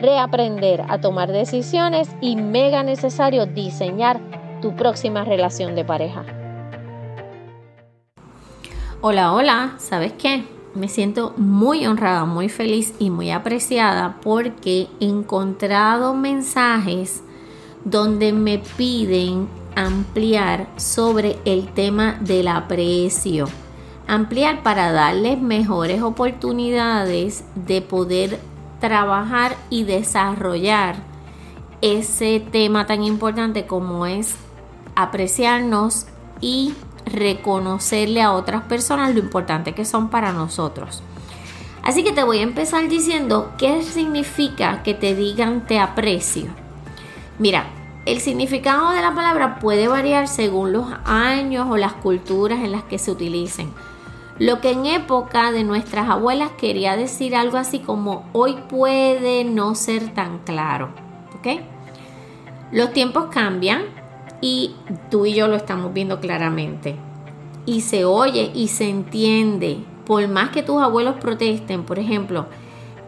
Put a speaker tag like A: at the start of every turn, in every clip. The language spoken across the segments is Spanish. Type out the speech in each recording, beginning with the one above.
A: reaprender a tomar decisiones y mega necesario diseñar tu próxima relación de pareja.
B: Hola, hola, ¿sabes qué? Me siento muy honrada, muy feliz y muy apreciada porque he encontrado mensajes donde me piden ampliar sobre el tema del aprecio. Ampliar para darles mejores oportunidades de poder trabajar y desarrollar ese tema tan importante como es apreciarnos y reconocerle a otras personas lo importante que son para nosotros. Así que te voy a empezar diciendo qué significa que te digan te aprecio. Mira, el significado de la palabra puede variar según los años o las culturas en las que se utilicen. Lo que en época de nuestras abuelas quería decir algo así como hoy puede no ser tan claro. ¿Ok? Los tiempos cambian y tú y yo lo estamos viendo claramente. Y se oye y se entiende. Por más que tus abuelos protesten, por ejemplo,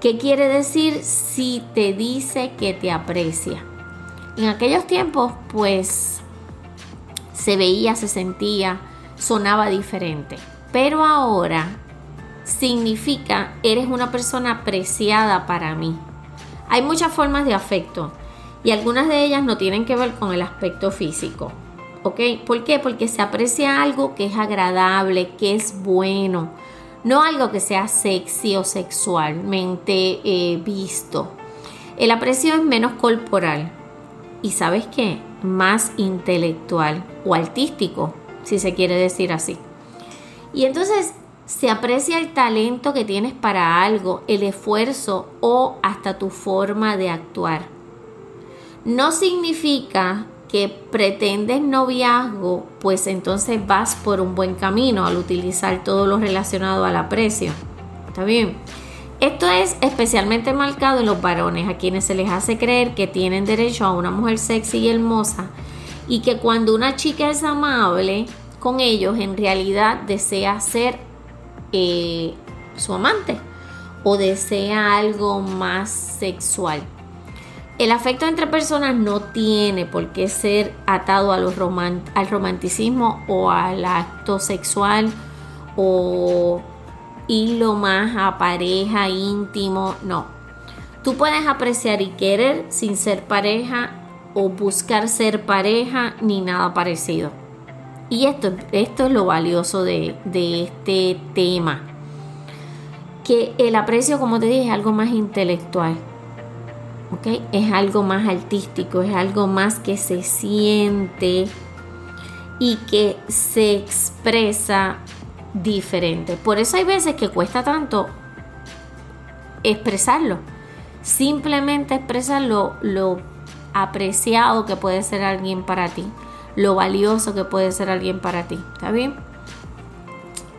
B: ¿qué quiere decir si te dice que te aprecia? En aquellos tiempos, pues, se veía, se sentía, sonaba diferente. Pero ahora significa eres una persona apreciada para mí. Hay muchas formas de afecto y algunas de ellas no tienen que ver con el aspecto físico. ¿Ok? ¿Por qué? Porque se aprecia algo que es agradable, que es bueno, no algo que sea sexy o sexualmente eh, visto. El aprecio es menos corporal y sabes qué? Más intelectual o artístico, si se quiere decir así. Y entonces se aprecia el talento que tienes para algo, el esfuerzo o hasta tu forma de actuar. No significa que pretendes noviazgo, pues entonces vas por un buen camino al utilizar todo lo relacionado al aprecio. ¿Está bien? Esto es especialmente marcado en los varones, a quienes se les hace creer que tienen derecho a una mujer sexy y hermosa y que cuando una chica es amable, con ellos en realidad desea ser eh, su amante o desea algo más sexual. El afecto entre personas no tiene por qué ser atado a los al romanticismo o al acto sexual o lo más a pareja íntimo, no. Tú puedes apreciar y querer sin ser pareja o buscar ser pareja ni nada parecido. Y esto, esto es lo valioso de, este tema. Que el aprecio, como te dije, es algo más intelectual. ¿ok? Es algo más artístico, es algo más que se siente y que se expresa diferente. Por eso hay veces que cuesta tanto expresarlo. Simplemente expresar lo, lo apreciado que puede ser alguien para ti lo valioso que puede ser alguien para ti. ¿Está bien?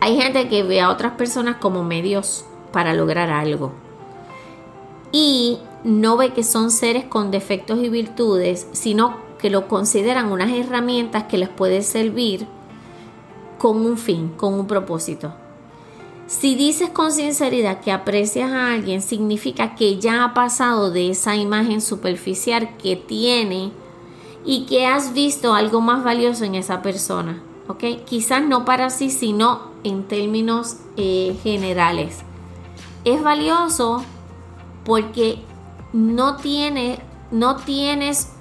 B: Hay gente que ve a otras personas como medios para lograr algo. Y no ve que son seres con defectos y virtudes, sino que lo consideran unas herramientas que les puede servir con un fin, con un propósito. Si dices con sinceridad que aprecias a alguien, significa que ya ha pasado de esa imagen superficial que tiene y que has visto algo más valioso en esa persona. ¿ok? Quizás no para sí, sino en términos eh, generales. Es valioso porque no, tiene, no tienes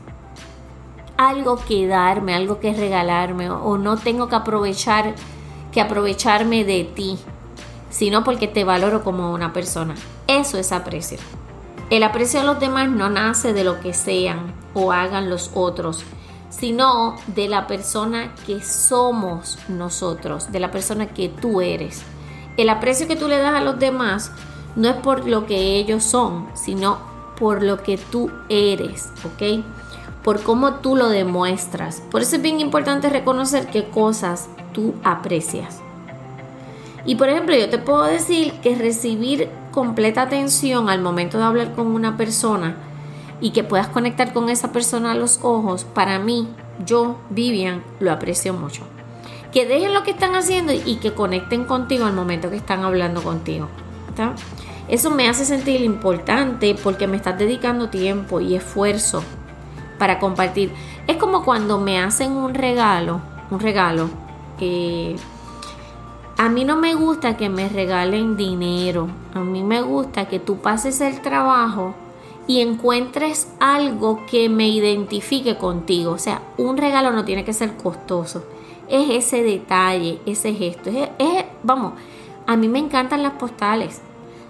B: algo que darme, algo que regalarme o, no tengo que aprovechar que aprovecharme de ti, sino porque te valoro como una persona. Eso es aprecio. El aprecio a los demás no nace de lo que sean o hagan los otros, sino de la persona que somos nosotros, de la persona que tú eres. El aprecio que tú le das a los demás no es por lo que ellos son, sino por lo que tú eres, ¿ok? Por cómo tú lo demuestras. Por eso es bien importante reconocer qué cosas tú aprecias. Y por ejemplo, yo te puedo decir que recibir completa atención al momento de hablar con una persona y que puedas conectar con esa persona a los ojos, para mí, yo, Vivian, lo aprecio mucho. Que dejen lo que están haciendo y que conecten contigo al momento que están hablando contigo. Eso me hace sentir importante porque me estás dedicando tiempo y esfuerzo para compartir. Es como cuando me hacen un regalo, un regalo. Eh, a mí no me gusta que me regalen dinero. A mí me gusta que tú pases el trabajo y encuentres algo que me identifique contigo. O sea, un regalo no tiene que ser costoso. Es ese detalle, ese gesto. Es, vamos, a mí me encantan las postales.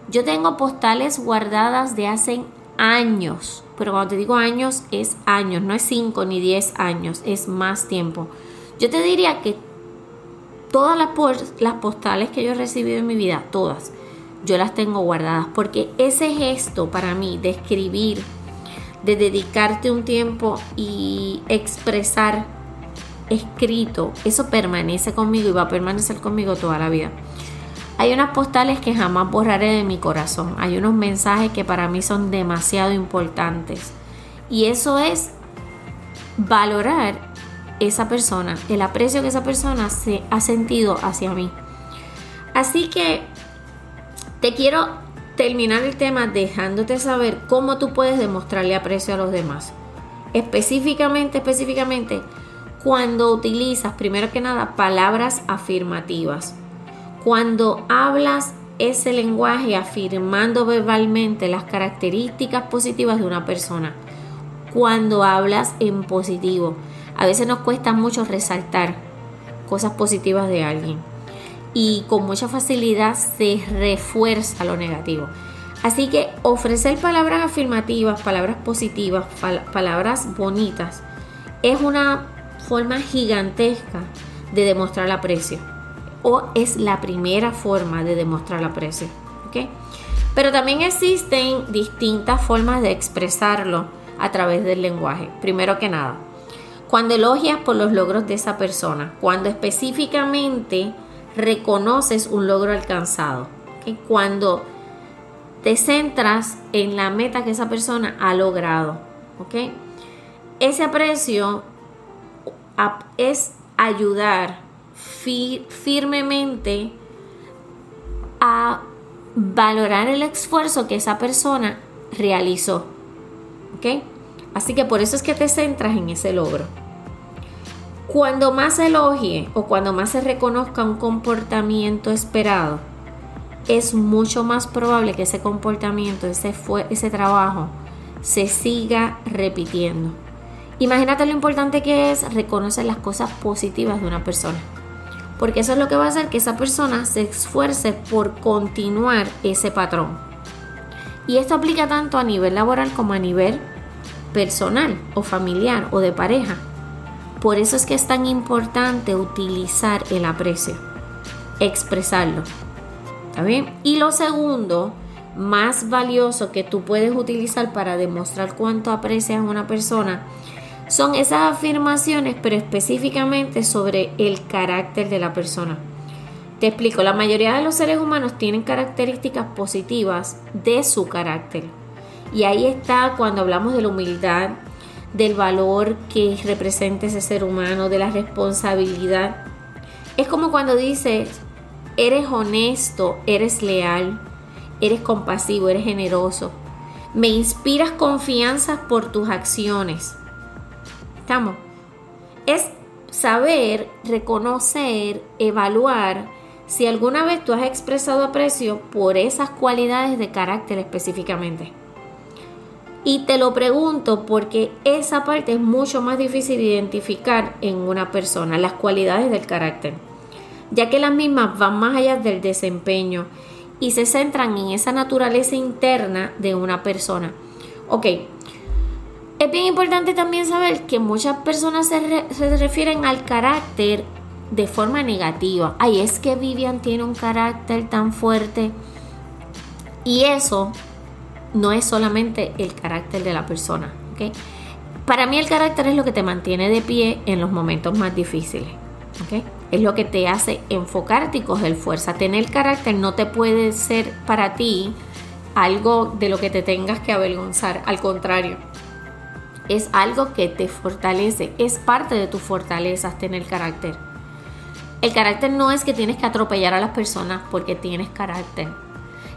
B: Yo tengo postales guardadas de hace años. Pero cuando te digo años, es años. No es 5 ni 10 años. Es más tiempo. Yo te diría que todas las, postales que yo he recibido en mi vida, todas, yo las tengo guardadas porque ese gesto para mí de escribir, de dedicarte un tiempo y expresar escrito, eso permanece conmigo y va a permanecer conmigo toda la vida. Hay unas postales que jamás borraré de mi corazón. Hay unos mensajes que para mí son demasiado importantes. Y eso es valorar esa persona, el aprecio que esa persona se ha sentido hacia mí. Así que te quiero terminar el tema dejándote saber cómo tú puedes demostrarle aprecio a los demás. Específicamente, específicamente, cuando utilizas, primero que nada, palabras afirmativas. Cuando hablas ese lenguaje afirmando verbalmente las características positivas de una persona. Cuando hablas en positivo. A veces nos cuesta mucho resaltar cosas positivas de alguien y con mucha facilidad se refuerza lo negativo. Así que ofrecer palabras afirmativas, palabras positivas, palabras bonitas, es una forma gigantesca de demostrar aprecio. O es la primera forma de demostrar aprecio. Pero también existen distintas formas de expresarlo a través del lenguaje. Primero que nada, cuando elogias por los logros de esa persona, cuando específicamente reconoces un logro alcanzado. que Cuando te centras en la meta que esa persona ha logrado. ¿okay? Ese aprecio es ayudar firmemente a valorar el esfuerzo que esa persona realizó. ¿okay? Así que por eso es que te centras en ese logro. Cuando más se elogie o cuando más se reconozca un comportamiento esperado, es mucho más probable que ese comportamiento, ese, fue, ese trabajo, se siga repitiendo. Imagínate lo importante que es reconocer las cosas positivas de una persona. Porque eso es lo que va a hacer que esa persona se esfuerce por continuar ese patrón. Y esto aplica tanto a nivel laboral como a nivel personal o familiar o de pareja. Por eso es que es tan importante utilizar el aprecio, expresarlo. ¿Está bien? Y lo segundo, más valioso que tú puedes utilizar para demostrar cuánto aprecias a una persona, son esas afirmaciones, pero específicamente sobre el carácter de la persona. Te explico, la mayoría de los seres humanos tienen características positivas de su carácter. Y ahí está cuando hablamos de la humildad, del valor que representa ese ser humano, de la responsabilidad. Es como cuando dices, eres honesto, eres leal, eres compasivo, eres generoso. Me inspiras confianza por tus acciones. ¿Estamos? Es saber, reconocer, evaluar si alguna vez tú has expresado aprecio por esas cualidades de carácter específicamente. Y te lo pregunto porque esa parte es mucho más difícil de identificar en una persona, las cualidades del carácter, ya que las mismas van más allá del desempeño y se centran en esa naturaleza interna de una persona. Ok, es bien importante también saber que muchas personas se, se refieren al carácter de forma negativa. Ay, es que Vivian tiene un carácter tan fuerte. Y eso no es solamente el carácter de la persona. Para mí el carácter es lo que te mantiene de pie en los momentos más difíciles. Es lo que te hace enfocarte y coger fuerza. Tener carácter no te puede ser para ti algo de lo que te tengas que avergonzar. Al contrario, es algo que te fortalece. Es parte de tus fortalezas tener carácter. El carácter no es que tienes que atropellar a las personas porque tienes carácter.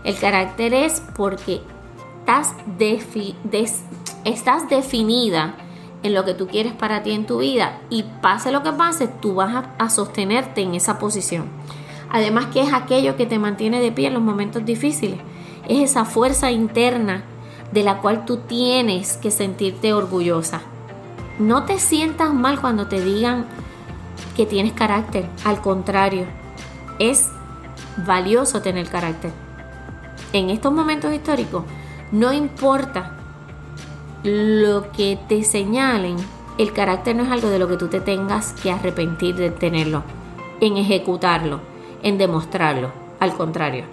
B: El carácter es porque estás, estás definida en lo que tú quieres para ti en tu vida y pase lo que pase, tú vas a, sostenerte en esa posición. Además que es aquello que te mantiene de pie en los momentos difíciles. Es esa fuerza interna de la cual tú tienes que sentirte orgullosa. No te sientas mal cuando te digan que tienes carácter. Al contrario, es valioso tener carácter. En estos momentos históricos, no importa lo que te señalen, el carácter no es algo de lo que tú te tengas que arrepentir de tenerlo, en ejecutarlo, en demostrarlo. Al contrario.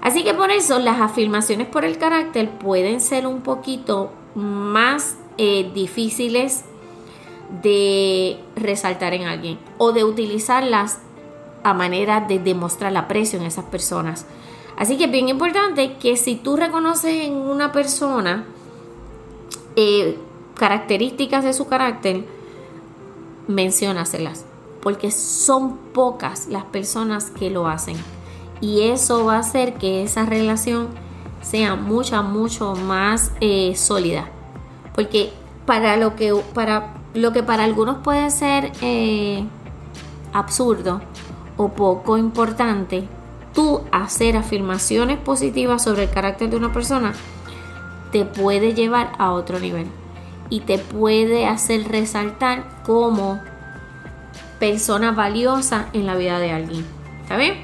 B: Así que por eso las afirmaciones por el carácter pueden ser un poquito más eh, difíciles de resaltar en alguien o de utilizarlas a manera de demostrar aprecio en esas personas. Así que es bien importante que si tú reconoces en una persona eh, características de su carácter, menciónaselas, porque son pocas las personas que lo hacen. Y eso va a hacer que esa relación sea mucho, mucho más eh, sólida. Porque para lo que para lo que para algunos puede ser eh, absurdo o poco importante, tú hacer afirmaciones positivas sobre el carácter de una persona te puede llevar a otro nivel y te puede hacer resaltar como persona valiosa en la vida de alguien. ¿Está bien?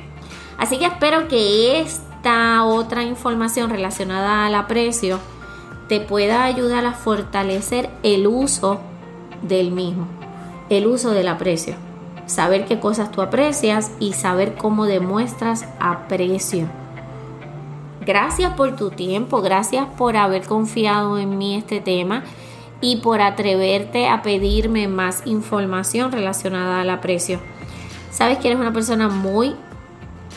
B: Así que espero que esta otra información relacionada al aprecio te pueda ayudar a fortalecer el uso del mismo, el uso del aprecio, saber qué cosas tú aprecias y saber cómo demuestras aprecio. Gracias por tu tiempo, gracias por haber confiado en mí este tema y por atreverte a pedirme más información relacionada al aprecio. Sabes que eres una persona muy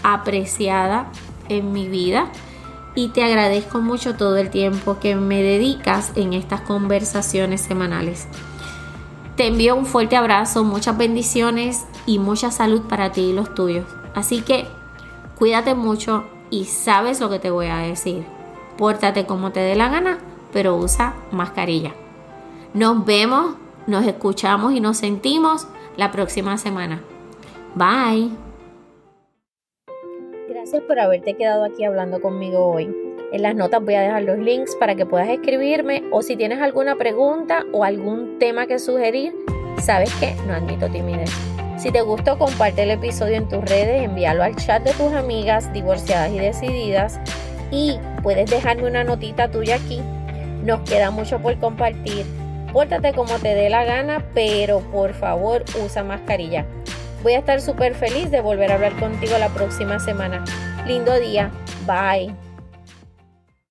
B: apreciada en mi vida y te agradezco mucho todo el tiempo que me dedicas en estas conversaciones semanales. Te envío un fuerte abrazo, muchas bendiciones y mucha salud para ti y los tuyos. Así que cuídate mucho y sabes lo que te voy a decir. Pórtate como te dé la gana, pero usa mascarilla. Nos vemos, nos escuchamos y nos sentimos la próxima semana. Bye.
A: Gracias por haberte quedado aquí hablando conmigo hoy. En las notas voy a dejar los links para que puedas escribirme o si tienes alguna pregunta o algún tema que sugerir, sabes que no admito timidez. Si te gustó, comparte el episodio en tus redes, envíalo al chat de tus amigas divorciadas y decididas y puedes dejarme una notita tuya aquí. Nos queda mucho por compartir. Pórtate como te dé la gana, pero por favor usa mascarilla. Voy a estar súper feliz de volver a hablar contigo la próxima semana. Lindo día. Bye.